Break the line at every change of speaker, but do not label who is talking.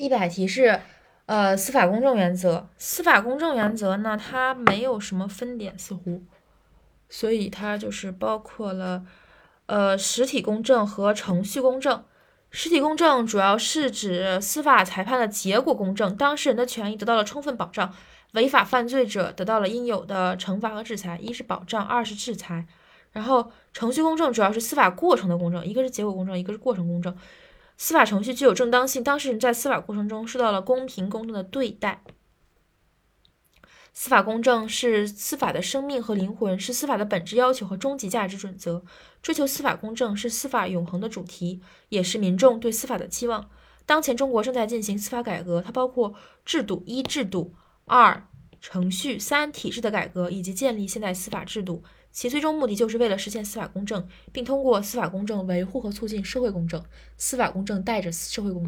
一百题是，呃，司法公正原则。司法公正原则呢，它没有什么分点，似乎，所以它就是包括了，呃，实体公正和程序公正。实体公正主要是指司法裁判的结果公正，当事人的权益得到了充分保障，违法犯罪者得到了应有的惩罚和制裁。一是保障，二是制裁。然后程序公正主要是司法过程的公正，一个是结果公正，一个是过程公正。司法程序具有正当性，当事人在司法过程中受到了公平公正的对待。司法公正是司法的生命和灵魂，是司法的本质要求和终极价值准则。追求司法公正是司法永恒的主题，也是民众对司法的期望。当前中国正在进行司法改革，它包括制度一、制度二、程序三、体制的改革，以及建立现代司法制度。其最终目的就是为了实现司法公正，并通过司法公正维护和促进社会公正。司法公正带着社会公正。